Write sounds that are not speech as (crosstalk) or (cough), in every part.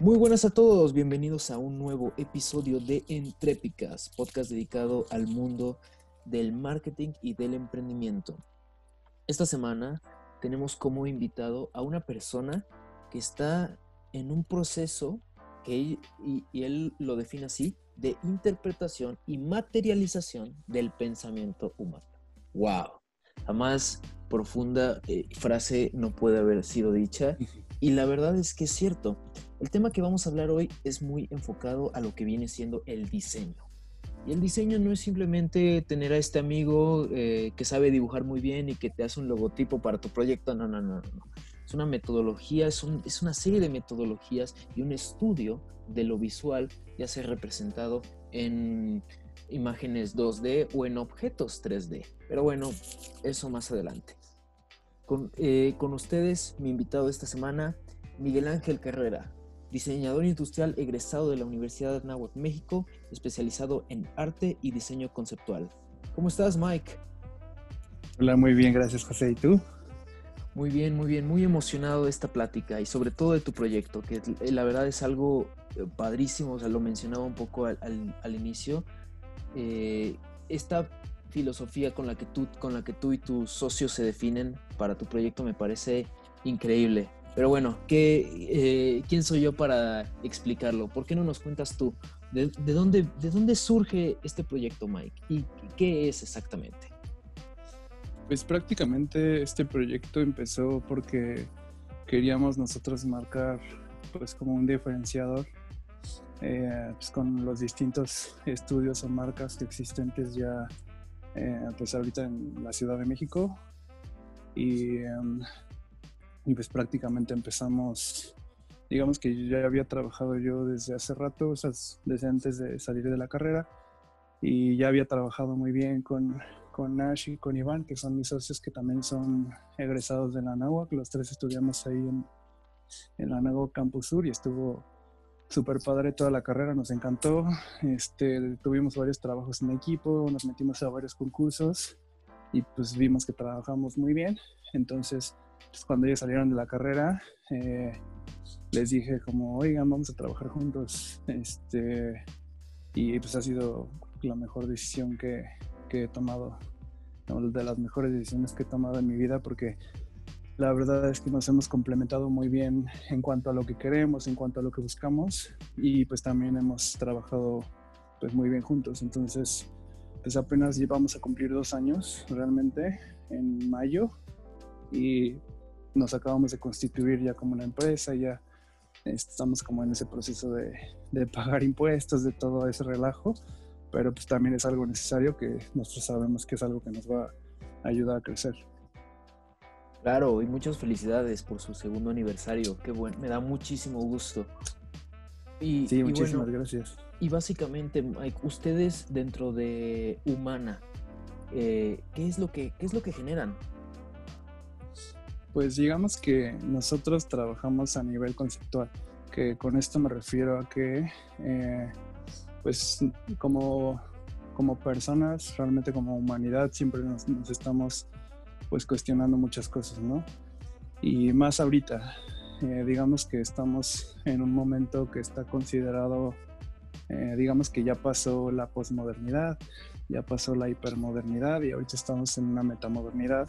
Muy buenas a todos, bienvenidos a un nuevo episodio de Entrépicas, podcast dedicado al mundo del marketing y del emprendimiento. Esta semana tenemos como invitado a una persona que está en un proceso que y, él lo define así, de interpretación y materialización del pensamiento humano. ¡Wow! Jamás profunda eh, frase no puede haber sido dicha y la verdad es que es cierto. El tema que vamos a hablar hoy es muy enfocado a lo que viene siendo el diseño. Y el diseño no es simplemente tener a este amigo eh, que sabe dibujar muy bien y que te hace un logotipo para tu proyecto. No, no, no, no. Es una metodología, es, es una serie de metodologías y un estudio de lo visual, ya sea representado en imágenes 2D o en objetos 3D. Pero bueno, eso más adelante. Con, eh, con ustedes, mi invitado esta semana, Miguel Ángel Carrera, diseñador industrial egresado de la Universidad de Anáhuac, México, especializado en arte y diseño conceptual. ¿Cómo estás, Mike? Hola, muy bien, gracias, José. ¿Y tú? Muy bien, muy bien, muy emocionado de esta plática y sobre todo de tu proyecto, que la verdad es algo eh, padrísimo, o sea, lo mencionaba un poco al, inicio. Eh, esta filosofía con la, que tú, con la que tú y tus socios se definen para tu proyecto me parece increíble. Pero bueno, ¿qué, eh, ¿quién soy yo para explicarlo? ¿Por qué no nos cuentas tú? ¿De, dónde, ¿De dónde surge este proyecto, Mike? ¿Y qué es exactamente? Pues prácticamente este proyecto empezó porque queríamos nosotros marcar pues como un diferenciador eh, pues con los distintos estudios o marcas existentes ya eh, pues ahorita en la Ciudad de México. Y em, y pues prácticamente empezamos, digamos que ya había trabajado yo desde hace rato, desde antes de salir de la carrera, y ya había trabajado muy bien con, con Nash y con Iván, que son mis socios que también son egresados de la que los tres estudiamos ahí en, en la Anáhuac Campus Sur y estuvo súper padre toda la carrera, nos encantó. Este, tuvimos varios trabajos en equipo, nos metimos a varios concursos y pues vimos que trabajamos muy bien. Entonces, pues, cuando ellos salieron de la carrera, eh, les dije como, oigan, vamos a trabajar juntos. Este, y pues ha sido la mejor decisión que, que he tomado, de las mejores decisiones que he tomado en mi vida, porque la verdad es que nos hemos complementado muy bien en cuanto a lo que queremos, en cuanto a lo que buscamos, y pues también hemos trabajado pues muy bien juntos. Entonces, pues apenas llevamos a cumplir dos años realmente en mayo y nos acabamos de constituir ya como una empresa, ya estamos como en ese proceso de, de, pagar impuestos, de todo ese relajo, pero pues también es algo necesario que nosotros sabemos que es algo que nos va a ayudar a crecer. Claro, y muchas felicidades por su segundo aniversario, qué bueno, me da muchísimo gusto. Y, sí, muchísimas gracias. Y básicamente, Mike, ustedes dentro de Humana, eh, ¿qué, es lo que, ¿qué es lo que generan? Pues digamos que nosotros trabajamos a nivel conceptual, que con esto me refiero a que, eh, pues como, como personas, realmente como humanidad, siempre nos, estamos pues cuestionando muchas cosas, ¿no? Y más ahorita, eh, digamos que estamos en un momento que está considerado, eh, digamos que ya pasó la posmodernidad, ya pasó la hipermodernidad y ahorita estamos en una metamodernidad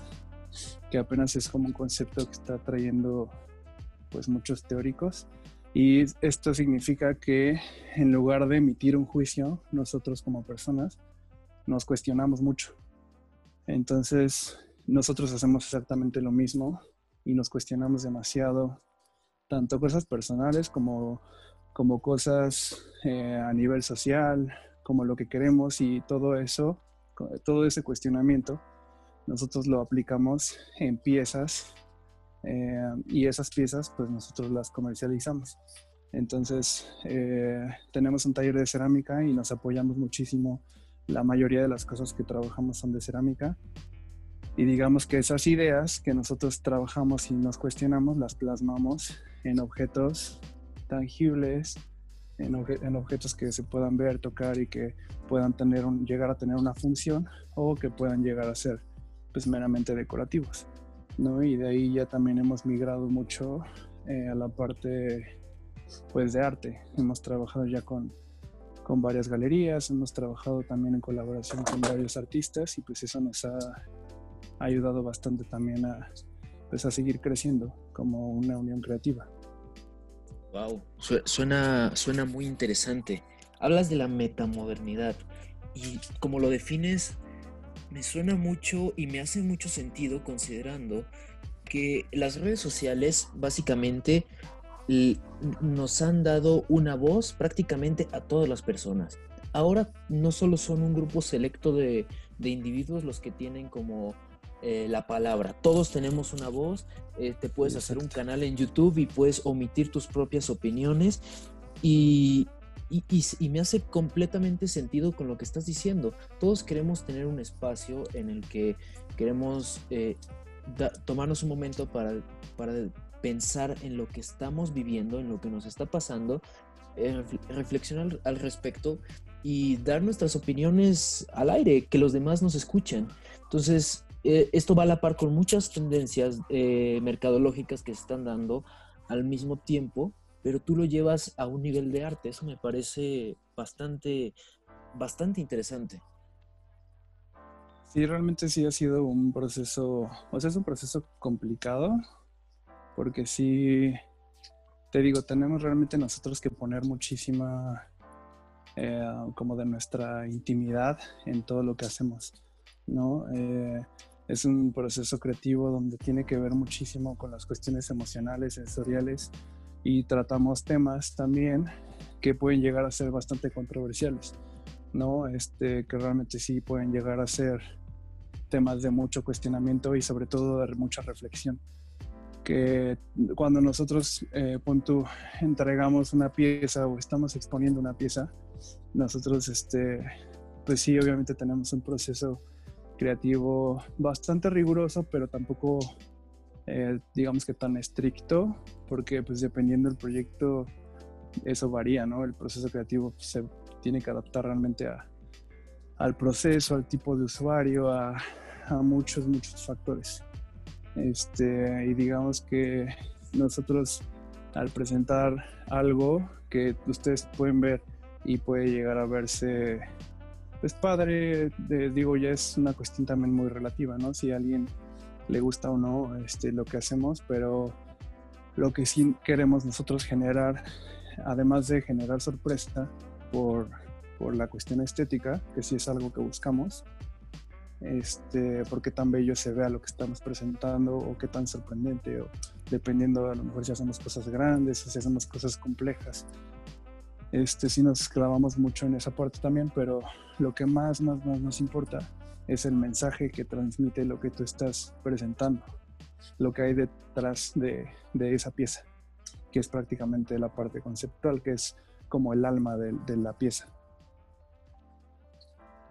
que apenas es como un concepto que está trayendo pues muchos teóricos. Y esto significa que en lugar de emitir un juicio, nosotros como personas nos cuestionamos mucho. Entonces, nosotros hacemos exactamente lo mismo y nos cuestionamos demasiado, tanto cosas personales como, como cosas eh, a nivel social, como lo que queremos y todo eso, todo ese cuestionamiento nosotros lo aplicamos en piezas eh, y esas piezas pues nosotros las comercializamos. Entonces eh, tenemos un taller de cerámica y nos apoyamos muchísimo. La mayoría de las cosas que trabajamos son de cerámica. Y digamos que esas ideas que nosotros trabajamos y nos cuestionamos las plasmamos en objetos tangibles, en, objetos que se puedan ver, tocar y que puedan tener llegar a tener una función o que puedan llegar a ser pues meramente decorativos, ¿no? Y de ahí ya también hemos migrado mucho eh, a la parte pues de arte. Hemos trabajado ya con, con varias galerías, hemos trabajado también en colaboración con varios artistas y pues eso nos ha ayudado bastante también a, pues a seguir creciendo como una unión creativa. Wow, suena, suena muy interesante. Hablas de la metamodernidad y como lo defines, me suena mucho y me hace mucho sentido considerando que las redes sociales básicamente nos han dado una voz prácticamente a todas las personas. Ahora no solo son un grupo selecto de, individuos los que tienen como eh, la palabra. Todos tenemos una voz, eh, te puedes hacer un canal en YouTube y puedes omitir tus propias opiniones y, y, me hace completamente sentido con lo que estás diciendo. Todos queremos tener un espacio en el que queremos eh, tomarnos un momento para, para pensar en lo que estamos viviendo, en lo que nos está pasando, eh, reflexionar al respecto y dar nuestras opiniones al aire, que los demás nos escuchen. Entonces, eh, esto va a la par con muchas tendencias mercadológicas que se están dando al mismo tiempo pero tú lo llevas a un nivel de arte. Eso me parece bastante, bastante interesante. Sí, realmente sí ha sido un proceso, o sea, es un proceso complicado, porque sí, te digo, tenemos realmente nosotros que poner muchísima, eh, como de nuestra intimidad en todo lo que hacemos, ¿no? Eh, es un proceso creativo donde tiene que ver muchísimo con las cuestiones emocionales, sensoriales, y tratamos temas también que pueden llegar a ser bastante controversiales, ¿no? Este, que realmente sí pueden llegar a ser temas de mucho cuestionamiento y sobre todo de mucha reflexión. Que cuando nosotros, eh, entregamos una pieza o estamos exponiendo una pieza, nosotros, este, pues sí, obviamente tenemos un proceso creativo bastante riguroso, pero tampoco eh, digamos que tan estricto, porque pues dependiendo del proyecto eso varía, ¿no? El proceso creativo se tiene que adaptar realmente a, al proceso, al tipo de usuario, a, a, muchos, muchos factores. Este, y digamos que nosotros al presentar algo que ustedes pueden ver y puede llegar a verse pues padre, digo, ya es una cuestión también muy relativa, ¿no? Si alguien le gusta o no este, lo que hacemos, pero lo que sí queremos nosotros generar, además de generar sorpresa por, por la cuestión estética, que sí es algo que buscamos, este, porque tan bello se vea lo que estamos presentando o qué tan sorprendente, o dependiendo a lo mejor si hacemos cosas grandes o si hacemos cosas complejas. Este, sí nos clavamos mucho en esa parte también, pero lo que más, nos importa es el mensaje que transmite lo que tú estás presentando, lo que hay detrás de, esa pieza, que es prácticamente la parte conceptual, que es como el alma de, de la pieza.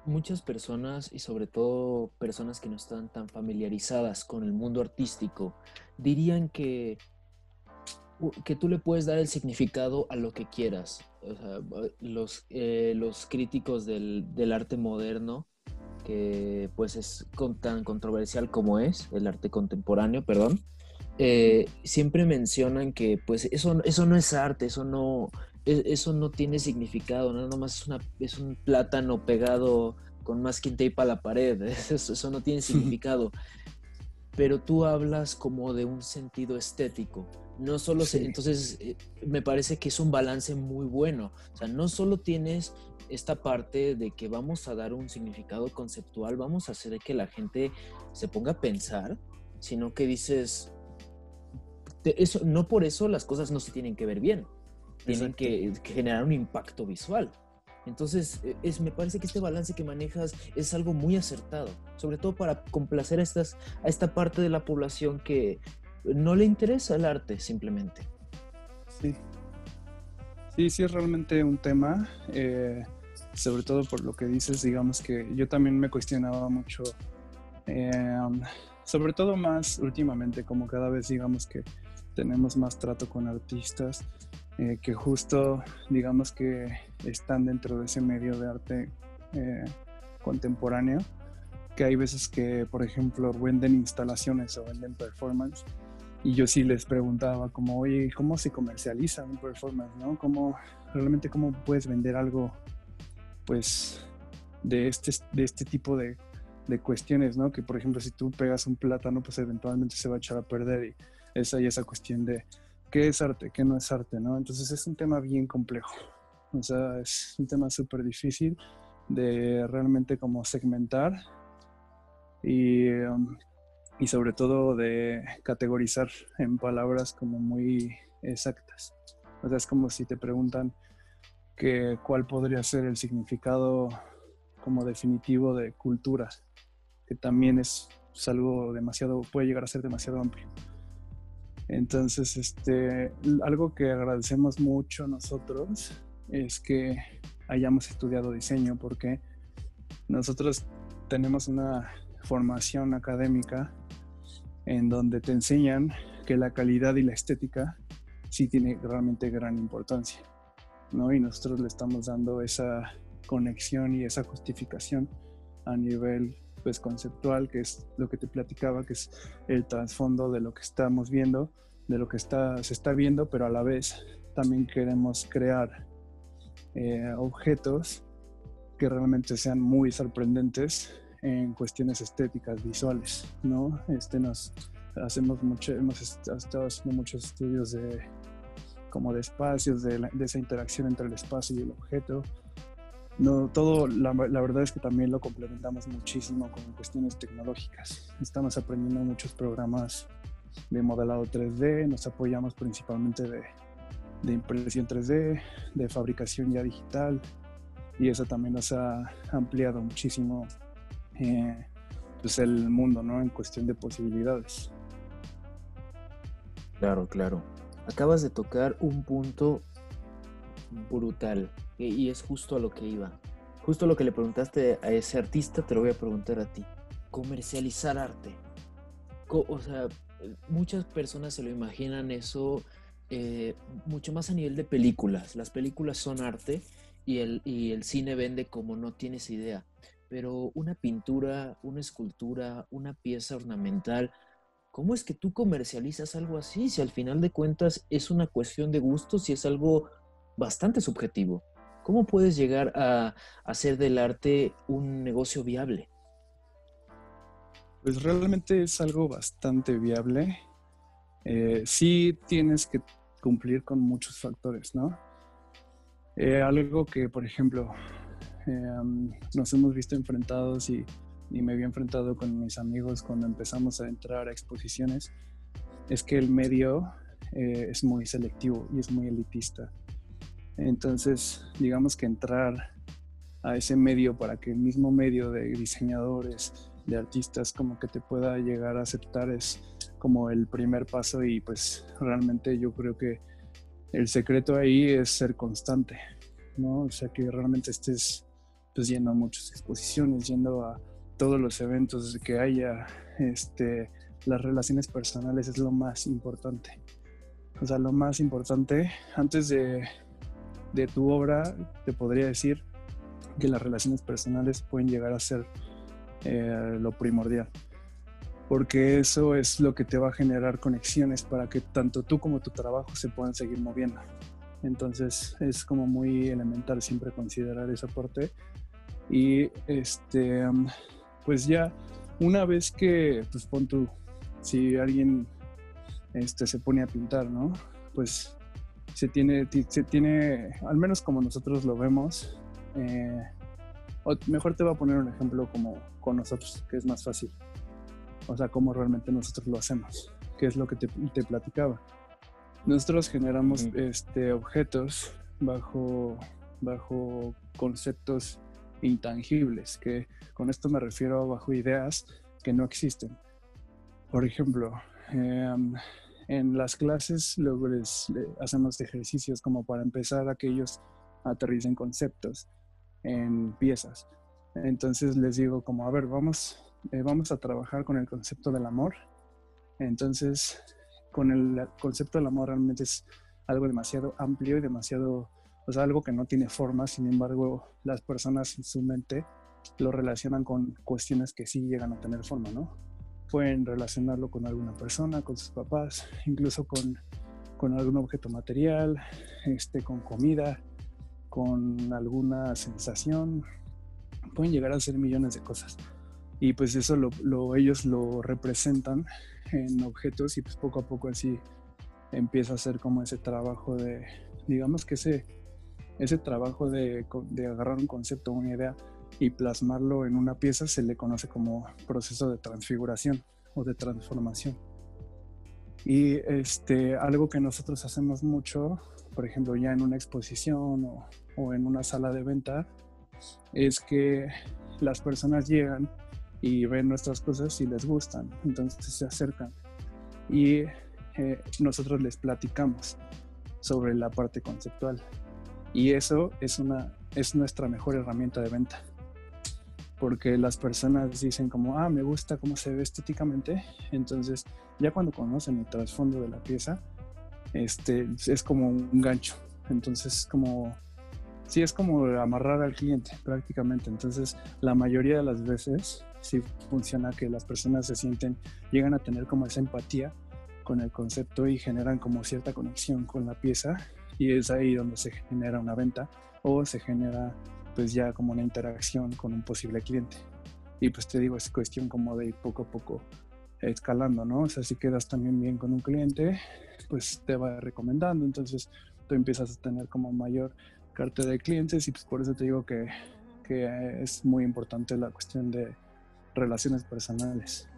Muchas personas y sobre todo personas que no están tan familiarizadas con el mundo artístico dirían que que tú le puedes dar el significado a lo que quieras. los, eh, los críticos del, del, arte moderno que pues es tan controversial como es el arte contemporáneo, perdón, eh, siempre mencionan que pues eso, eso no es arte, eso no, e, eso no tiene significado, nada más es, una, es un plátano pegado con masking tape a la pared, (laughs) eso, eso no tiene (laughs) significado. Pero tú hablas como de un sentido estético, no solo entonces eh, me parece que es un balance muy bueno, o sea, no solo tienes esta parte de que vamos a dar un significado conceptual, vamos a hacer que la gente se ponga a pensar, sino que dices, eso, no por eso las cosas no se tienen que ver bien, tienen que, generar un impacto visual. Entonces, e, es, me parece que este balance que manejas es algo muy acertado, sobre todo para complacer a, estas, a esta parte de la población que no le interesa el arte simplemente. Sí, sí, sí es realmente un tema. Eh, sobre todo por lo que dices, digamos que yo también me cuestionaba mucho, em, sobre todo más últimamente, como cada vez digamos que tenemos más trato con artistas eh, que justo digamos que están dentro de ese medio de arte eh, contemporáneo, que hay veces que, por ejemplo, venden instalaciones o venden performance y yo sí les preguntaba como, oye, ¿cómo se comercializa un performance, no? ¿Cómo, realmente cómo puedes vender algo, pues, de este, de este tipo de, de cuestiones, ¿no? Que, por ejemplo, si tú pegas un plátano, pues eventualmente se va a echar a perder y esa y esa cuestión de qué es arte, qué no es arte, ¿no? Entonces es un tema bien complejo. O sea, es un tema súper difícil de realmente como segmentar y um, y sobre todo de categorizar en palabras como muy exactas. O sea, es como si te preguntan que, cuál podría ser el significado como definitivo de cultura, que también es, algo demasiado, puede llegar a ser demasiado amplio. Entonces, este, algo que agradecemos mucho nosotros es que hayamos estudiado diseño porque nosotros tenemos una formación académica en donde te enseñan que la calidad y la estética sí tiene realmente gran importancia, ¿no? Y nosotros le estamos dando esa conexión y esa justificación a nivel pues conceptual, que es lo que te platicaba, que es el trasfondo de lo que estamos viendo, de lo que está, se está viendo, pero a la vez también queremos crear eh, objetos que realmente sean muy sorprendentes en cuestiones estéticas, visuales, ¿no? Este nos hacemos mucho, hemos estado haciendo muchos estudios de como de espacios, de, esa interacción entre el espacio y el objeto. No, todo, la, la, verdad es que también lo complementamos muchísimo con cuestiones tecnológicas. Estamos aprendiendo muchos programas de modelado 3D, nos apoyamos principalmente de, de impresión 3D, de fabricación ya digital, y eso también nos ha ampliado muchísimo eh, pues el mundo, ¿no? En cuestión de posibilidades. Claro, claro. Acabas de tocar un punto brutal y es justo a lo que iba. Justo lo que le preguntaste a ese artista, te lo voy a preguntar a ti. Comercializar arte. O sea, muchas personas se lo imaginan eso eh, mucho más a nivel de películas. Las películas son arte y el, y el cine vende como no tienes idea pero una pintura, una escultura, una pieza ornamental, ¿cómo es que tú comercializas algo así? Si al final de cuentas es una cuestión de gustos y es algo bastante subjetivo. ¿Cómo puedes llegar a hacer del arte un negocio viable? Pues realmente es algo bastante viable. Eh, sí tienes que cumplir con muchos factores, ¿no? Eh, algo que, por ejemplo, Em, nos hemos visto enfrentados y, me había enfrentado con mis amigos cuando empezamos a entrar a exposiciones, es que el medio eh, es muy selectivo y es muy elitista. Entonces, digamos que entrar a ese medio para que el mismo medio de diseñadores, de artistas, como que te pueda llegar a aceptar es como el primer paso y pues realmente yo creo que el secreto ahí es ser constante, ¿no? O sea, que realmente estés pues yendo a muchas exposiciones, yendo a todos los eventos que haya, este, las relaciones personales es lo más importante. O sea, lo más importante, antes de, de tu obra, te podría decir que las relaciones personales pueden llegar a ser eh, lo primordial. Porque eso es lo que te va a generar conexiones para que tanto tú como tu trabajo se puedan seguir moviendo. Entonces es como muy elemental siempre considerar esa parte y este, pues ya, una vez que, pues pon tú, si alguien este, se pone a pintar, ¿no? Pues se tiene, se tiene, al menos como nosotros lo vemos, eh, mejor te voy a poner un ejemplo como con nosotros, que es más fácil. O sea, cómo realmente nosotros lo hacemos, que es lo que te, te platicaba. Nosotros generamos este, objetos bajo, bajo conceptos intangibles, que con esto me refiero bajo ideas que no existen. Por ejemplo, em, en las clases luego les, hacemos ejercicios como para empezar a que ellos aterricen conceptos en piezas. Entonces les digo como, a ver, vamos, eh, vamos a trabajar con el concepto del amor. Entonces, con el concepto del amor realmente es algo demasiado amplio y demasiado o sea, algo que no tiene forma, sin embargo, las personas en su mente lo relacionan con cuestiones que sí llegan a tener forma, ¿no? pueden relacionarlo con alguna persona, con sus papás, incluso con, con algún objeto material, este, con comida, con alguna sensación. Pueden llegar a hacer millones de cosas. Y pues eso lo, ellos lo representan en objetos y pues poco a poco así empieza a ser como ese trabajo de, digamos que ese, ese trabajo de, de agarrar un concepto, una idea y plasmarlo en una pieza se le conoce como proceso de transfiguración o de transformación. Y este, algo que nosotros hacemos mucho, por ejemplo, ya en una exposición o, o en una sala de venta, es que las personas llegan y ven nuestras cosas y les gustan, entonces se acercan y eh, nosotros les platicamos sobre la parte conceptual y eso es una es nuestra mejor herramienta de venta. Porque las personas dicen como, ah, me gusta cómo se ve estéticamente, entonces ya cuando conocen el trasfondo de la pieza, este, es como un gancho, entonces como, sí, es como amarrar al cliente prácticamente, entonces la mayoría de las veces sí funciona que las personas se sienten, llegan a tener como esa empatía con el concepto y generan como cierta conexión con la pieza y es ahí donde se genera una venta o se genera pues ya como una interacción con un posible cliente. Y pues te digo, es cuestión como de ir poco a poco escalando, ¿no? O sea, si quedas también bien con un cliente, pues te va recomendando, entonces tú empiezas a tener como mayor cartera de clientes y pues por eso te digo que, que es muy importante la cuestión de relaciones personales.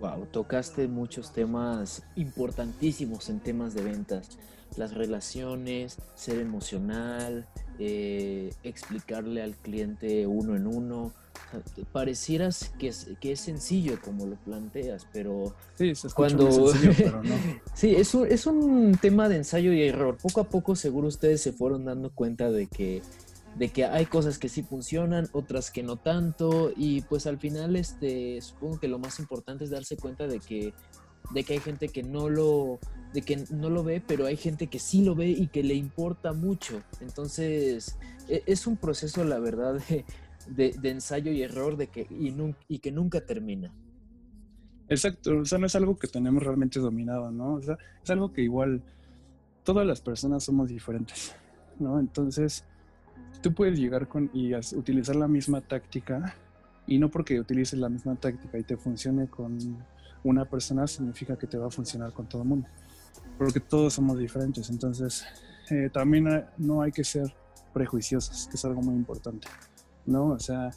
Wow, tocaste muchos temas importantísimos en temas de ventas. Las relaciones, ser emocional, eh, explicarle al cliente uno en uno. parecieras que es, que es sencillo como lo planteas, pero sí, cuando... Sencillo, (laughs) no. sí, es un, es un tema de ensayo y error. Poco a poco seguro ustedes se fueron dando cuenta de que de que hay cosas que sí funcionan, otras que no tanto, y pues al final este, supongo que lo más importante es darse cuenta de que, de que hay gente que no lo, de que no lo ve, pero hay gente que sí lo ve y que le importa mucho. Entonces, e, es un proceso, la verdad, de, ensayo y error de que, y, y, que nunca termina. Exacto, o sea, no es algo que tenemos realmente dominado, ¿no? O sea, es algo que igual todas las personas somos diferentes, ¿no? Entonces, tú puedes llegar con y utilizar la misma táctica y no porque utilices la misma táctica y te funcione con una persona significa que te va a funcionar con todo el mundo, porque todos somos diferentes, entonces eh, también no hay que ser prejuiciosos, que es algo muy importante, ¿no? O sea,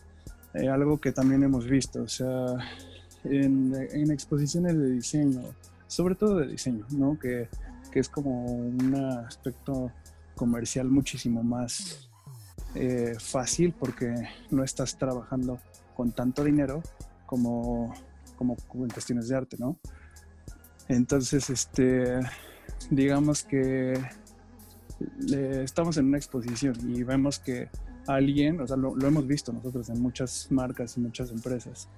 eh, algo que también hemos visto, o sea, en, en, exposiciones de diseño, sobre todo de diseño, ¿no? Que, que es como un aspecto comercial muchísimo más eh, fácil porque no estás trabajando con tanto dinero como, como, en cuestiones de arte, ¿no? Entonces, este, digamos que estamos en una exposición y vemos que alguien, o sea, lo, lo hemos visto nosotros en muchas marcas y muchas empresas,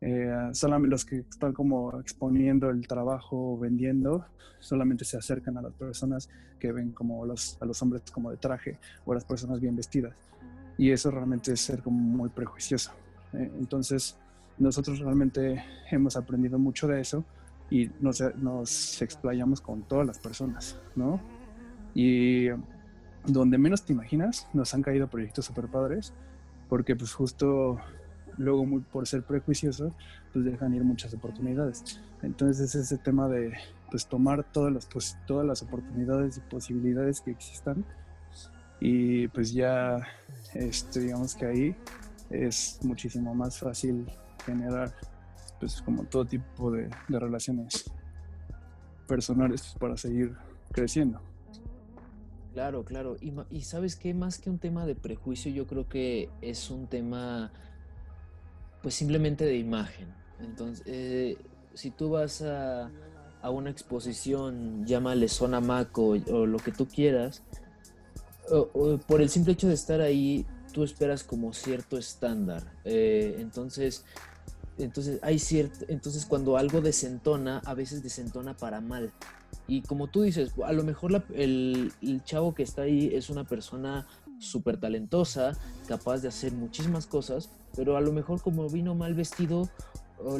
eh, solamente los que están como exponiendo el trabajo, vendiendo, solamente se acercan a las personas que ven como los, a los hombres como de traje o a las personas bien vestidas. Y eso realmente es ser como muy prejuicioso. Eh, entonces, nosotros realmente hemos aprendido mucho de eso y nos, nos explayamos con todas las personas, ¿no? Y donde menos te imaginas, nos han caído proyectos super padres, porque pues justo luego muy, por ser prejuicioso, pues dejan ir muchas oportunidades. Entonces es ese tema de pues tomar todas las, pues, todas las oportunidades y posibilidades que existan y pues ya este, digamos que ahí es muchísimo más fácil generar pues como todo tipo de, de relaciones personales para seguir creciendo. Claro, claro. Y, y, sabes que más que un tema de prejuicio, yo creo que es un tema pues simplemente de imagen. Entonces, eh, si tú vas a, a, una exposición, llámale zona maco o, lo que tú quieras, por el simple hecho de estar ahí, tú esperas como cierto estándar. Eh, entonces, entonces hay cierto, entonces cuando algo desentona, a veces desentona para mal. Y como tú dices, a lo mejor el, el, chavo que está ahí es una persona súper talentosa, capaz de hacer muchísimas cosas, pero a lo mejor como vino mal vestido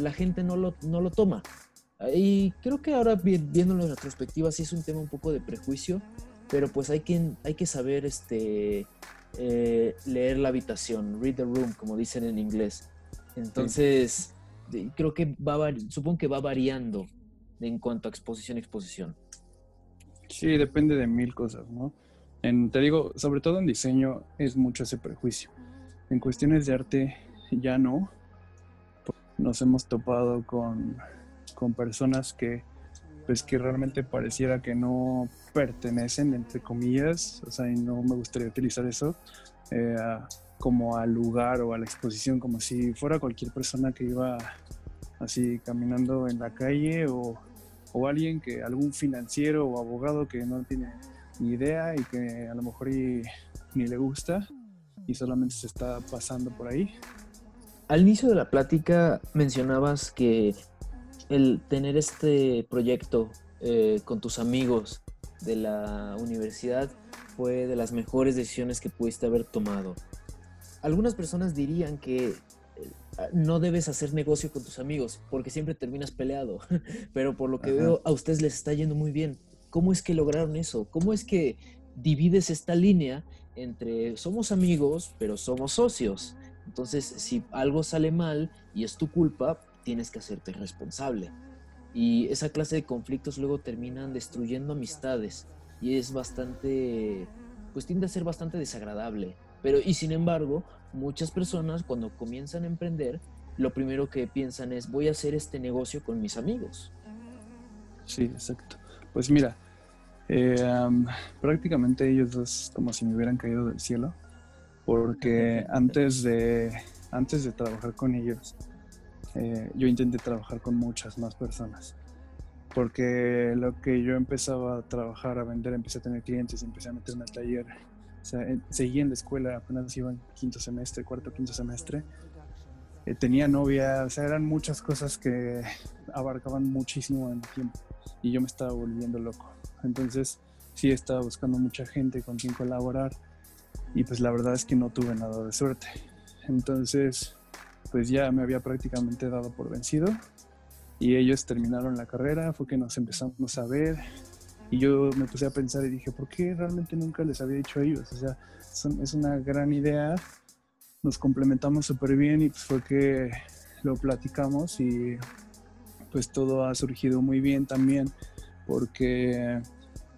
la gente no lo, no lo toma. Y creo que ahora viéndolo en retrospectiva sí es un tema un poco de prejuicio, pero pues hay que, hay que saber este, eh, leer la habitación, read the room, como dicen en inglés. Entonces, creo que va, supongo que va variando en cuanto a exposición exposición. Sí, depende de mil cosas, ¿no? En, te digo, sobre todo en diseño es mucho ese prejuicio. En cuestiones de arte ya no. Nos hemos topado con, con personas que, pues que realmente pareciera que no pertenecen, entre comillas, o sea, y no me gustaría utilizar eso, eh, como al lugar o a la exposición, como si fuera cualquier persona que iba así caminando en la calle o, o alguien que, algún financiero o abogado que no tiene idea y que a lo mejor ni le gusta y solamente se está pasando por ahí. Al inicio de la plática mencionabas que el tener este proyecto eh, con tus amigos de la universidad fue de las mejores decisiones que pudiste haber tomado. Algunas personas dirían que no debes hacer negocio con tus amigos porque siempre terminas peleado, (laughs) pero por lo que veo a ustedes les está yendo muy bien. ¿Cómo es que lograron eso? ¿Cómo es que divides esta línea entre somos amigos, pero somos socios? Entonces, si algo sale mal y es tu culpa, tienes que hacerte responsable. Y esa clase de conflictos luego terminan destruyendo amistades y es bastante, pues tiende a ser bastante desagradable. Pero, y sin embargo, muchas personas cuando comienzan a emprender, lo primero que piensan es voy a hacer este negocio con mis amigos. Sí, exacto. Pues mira, eh, prácticamente ellos dos como si me hubieran caído del cielo, porque (laughs) antes de, antes de trabajar con ellos, eh, yo intenté trabajar con muchas más personas. Porque lo que yo empezaba a trabajar, a vender, empecé a tener clientes, empecé a meterme al taller, o sea, seguí en la escuela, apenas iba en quinto semestre, cuarto, quinto semestre. Eh, tenía novia, o sea, eran muchas cosas que abarcaban muchísimo en el tiempo y yo me estaba volviendo loco. Entonces, sí estaba buscando mucha gente con quien colaborar y pues la verdad es que no tuve nada de suerte. Entonces, pues ya me había prácticamente dado por vencido y ellos terminaron la carrera, fue que nos empezamos a ver, y yo me puse a pensar y dije, ¿por qué realmente nunca les había dicho a ellos? O sea, es una gran idea, nos complementamos súper bien y pues fue que lo platicamos y pues todo ha surgido muy bien también porque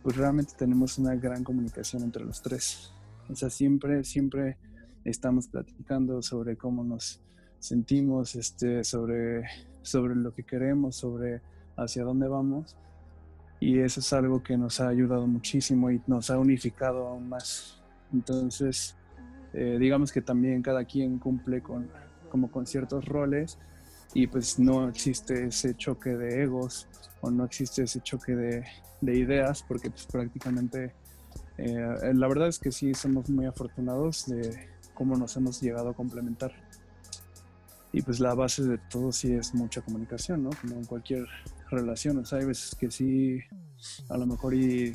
pues realmente tenemos una gran comunicación entre los tres. O sea, siempre, siempre estamos platicando sobre cómo nos sentimos, este, sobre, sobre lo que queremos, sobre hacia dónde vamos y eso es algo que nos ha ayudado muchísimo y nos ha unificado aún más. Entonces, eh, digamos que también cada quien cumple con, como con ciertos roles y pues no existe ese choque de egos o no existe ese choque de, de ideas porque pues prácticamente eh, la verdad es que sí somos muy afortunados de cómo nos hemos llegado a complementar. Y pues la base de todo sí es mucha comunicación, ¿no? Como en cualquier relaciones. Hay veces que sí, a lo mejor y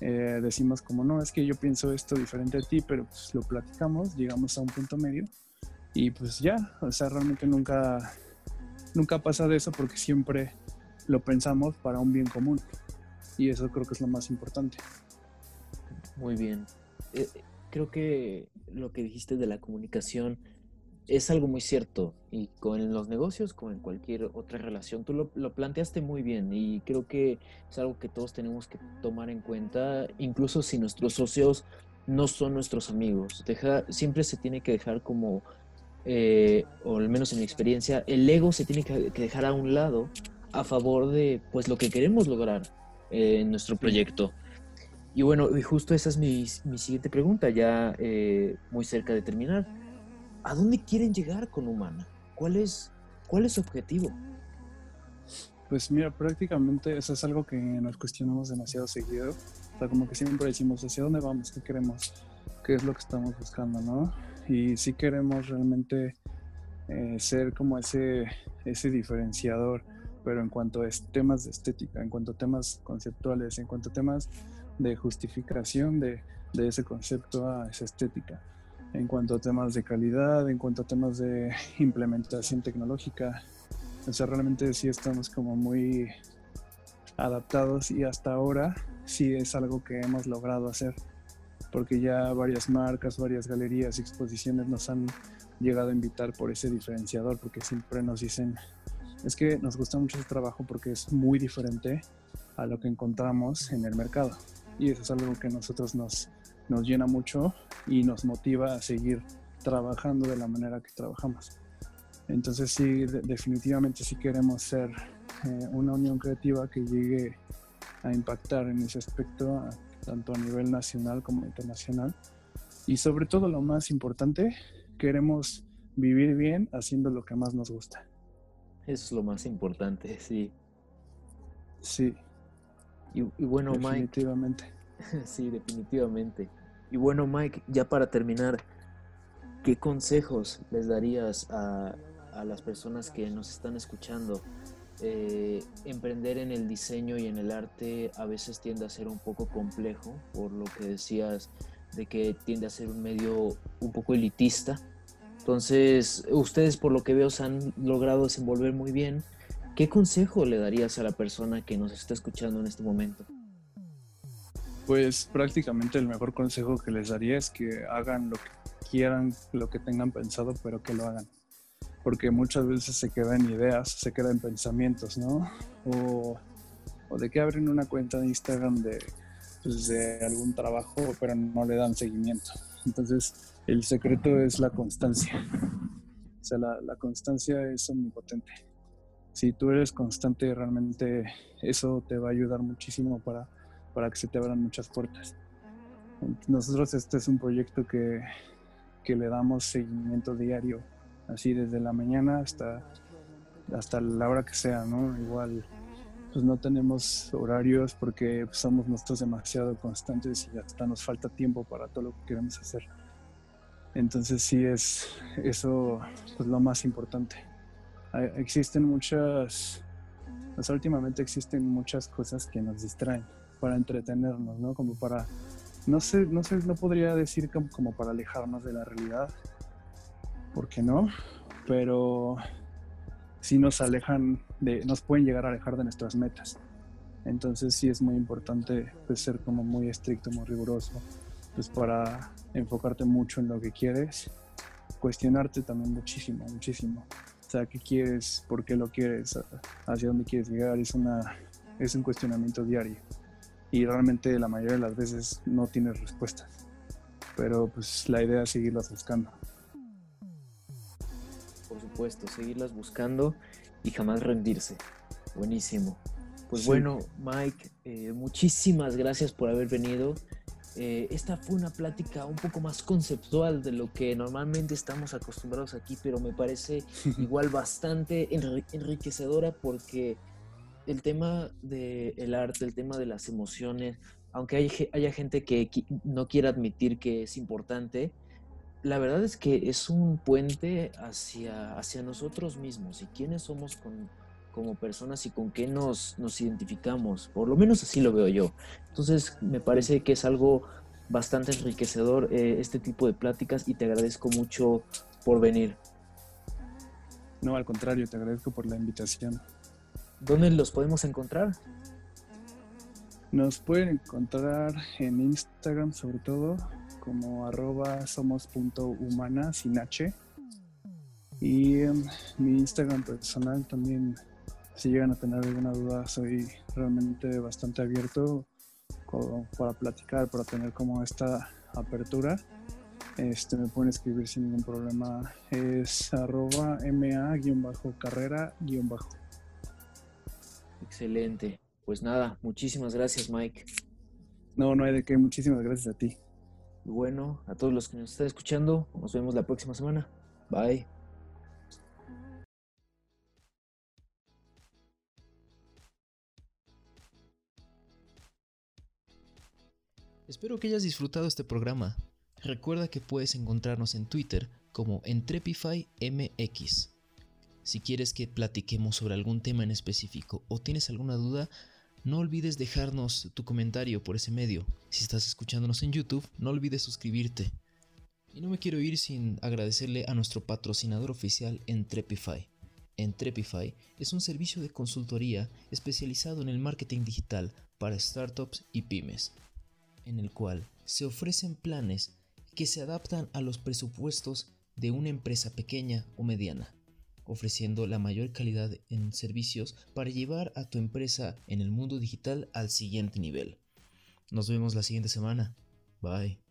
eh, decimos como, no, es que yo pienso esto diferente a ti, pero pues lo platicamos, llegamos a un punto medio y pues ya, o sea, realmente nunca, nunca pasa de eso porque siempre lo pensamos para un bien común y eso creo que es lo más importante. Muy bien. Eh, creo que lo que dijiste de la comunicación es algo muy cierto y con los negocios, como en cualquier otra relación, tú lo, planteaste muy bien y creo que es algo que todos tenemos que tomar en cuenta, incluso si nuestros socios no son nuestros amigos. Deja, siempre se tiene que dejar como, eh, o al menos en mi experiencia, el ego se tiene que, dejar a un lado a favor de pues lo que queremos lograr eh, en nuestro proyecto. Y bueno, y justo esa es mi, mi siguiente pregunta, ya eh, muy cerca de terminar ¿a dónde quieren llegar con Humana? ¿Cuál es, cuál es su objetivo? Pues mira, prácticamente eso es algo que nos cuestionamos demasiado seguido. O sea, como que siempre decimos, ¿hacia dónde vamos? ¿Qué queremos? ¿Qué es lo que estamos buscando? ¿no? Y sí queremos realmente eh, ser como ese, ese diferenciador, pero en cuanto a temas de estética, en cuanto a temas conceptuales, en cuanto a temas de justificación de, de ese concepto a esa estética en cuanto a temas de calidad, en cuanto a temas de (laughs) implementación tecnológica. O sea, realmente sí estamos como muy adaptados y hasta ahora sí es algo que hemos logrado hacer, porque ya varias marcas, varias galerías y exposiciones nos han llegado a invitar por ese diferenciador, porque siempre nos dicen, es que nos gusta mucho ese trabajo porque es muy diferente a lo que encontramos en el mercado. Y eso es algo que a nosotros nos, nos llena mucho y nos motiva a seguir trabajando de la manera que trabajamos. Entonces sí, definitivamente sí queremos ser eh, una unión creativa que llegue a impactar en ese aspecto, tanto a nivel nacional como internacional. Y sobre todo lo más importante, queremos vivir bien haciendo lo que más nos gusta. Eso es lo más importante, sí. Sí. Y, bueno, definitivamente. Mike. (laughs) sí, definitivamente. Y bueno, Mike, ya para terminar, ¿qué consejos les darías a, a las personas que nos están escuchando? Emprender en el diseño y en el arte a veces tiende a ser un poco complejo, por lo que decías de que tiende a ser un medio un poco elitista. Entonces, ustedes por lo que veo se han logrado desenvolver muy bien. ¿Qué consejo le darías a la persona que nos está escuchando en este momento? Pues prácticamente el mejor consejo que les daría es que hagan lo que quieran, lo que tengan pensado, pero que lo hagan porque muchas veces se queda en ideas, se queda en pensamientos, ¿no? O, de que abren una cuenta de Instagram de, pues, de algún trabajo, pero no le dan seguimiento. Entonces, el secreto es la constancia. O sea, la, la constancia es omnipotente. Si tú eres constante, realmente eso te va a ayudar muchísimo para, para que se te abran muchas puertas. Nosotros este es un proyecto que, que le damos seguimiento diario así desde la mañana hasta, hasta la hora que sea, ¿no? Igual, pues no tenemos horarios porque pues, somos nosotros demasiado constantes y hasta nos falta tiempo para todo lo que queremos hacer. Entonces sí es eso pues, lo más importante. existen muchas, pues últimamente existen muchas cosas que nos distraen para entretenernos, ¿no? Como para, no sé, no sé, no podría decir como para alejarnos de la realidad, ¿por qué no? Pero sí nos alejan de, nos pueden llegar a alejar de nuestras metas. Entonces sí es muy importante pues, ser como muy estricto, muy riguroso, pues para enfocarte mucho en lo que quieres, cuestionarte también muchísimo, muchísimo. O sea, ¿qué quieres? ¿Por qué lo quieres? ¿Hacia dónde quieres llegar? Es, un cuestionamiento diario. Y realmente la mayoría de las veces no tienes respuestas. Pero pues la idea es seguirlas buscando puesto, seguirlas buscando y jamás rendirse. Buenísimo. Pues bueno, Mike, eh, muchísimas gracias por haber venido. Eh, esta fue una plática un poco más conceptual de lo que normalmente estamos acostumbrados aquí, pero me parece (laughs) igual bastante enriquecedora porque el tema del arte, el tema de las emociones, aunque hay, haya gente que no quiera admitir que es importante, la verdad es que es un puente hacia, hacia nosotros mismos y quiénes somos como personas y con qué nos, nos identificamos. Por lo menos así lo veo yo. Entonces me parece que es algo bastante enriquecedor eh, este tipo de pláticas y te agradezco mucho por venir. No, al contrario, te agradezco por la invitación. ¿Dónde los podemos encontrar? Nos pueden encontrar en Instagram sobre todo como arroba somos.humana sin H. Y em, mi Instagram personal también, si llegan a tener alguna duda, soy realmente bastante abierto para platicar, para tener como esta apertura. Este, me pueden escribir sin ningún problema. Es arroba ma-carrera-bajo. Excelente. Pues nada, muchísimas gracias Mike. No, no hay de qué. Muchísimas gracias a ti. Y bueno, a todos los que nos están escuchando, nos vemos la próxima semana. Bye. Espero que hayas disfrutado este programa. Recuerda que puedes encontrarnos en Twitter como EntrepifyMX. Si quieres que platiquemos sobre algún tema en específico o tienes alguna duda, no olvides dejarnos tu comentario por ese medio. Si estás escuchándonos en YouTube, no olvides suscribirte. Y no me quiero ir sin agradecerle a nuestro patrocinador oficial Entrepify. Entrepify es un servicio de consultoría especializado en el marketing digital para startups y pymes, en el cual se ofrecen planes que se adaptan a los presupuestos de una empresa pequeña o mediana, ofreciendo la mayor calidad en servicios para llevar a tu empresa en el mundo digital al siguiente nivel. Nos vemos la siguiente semana. Bye.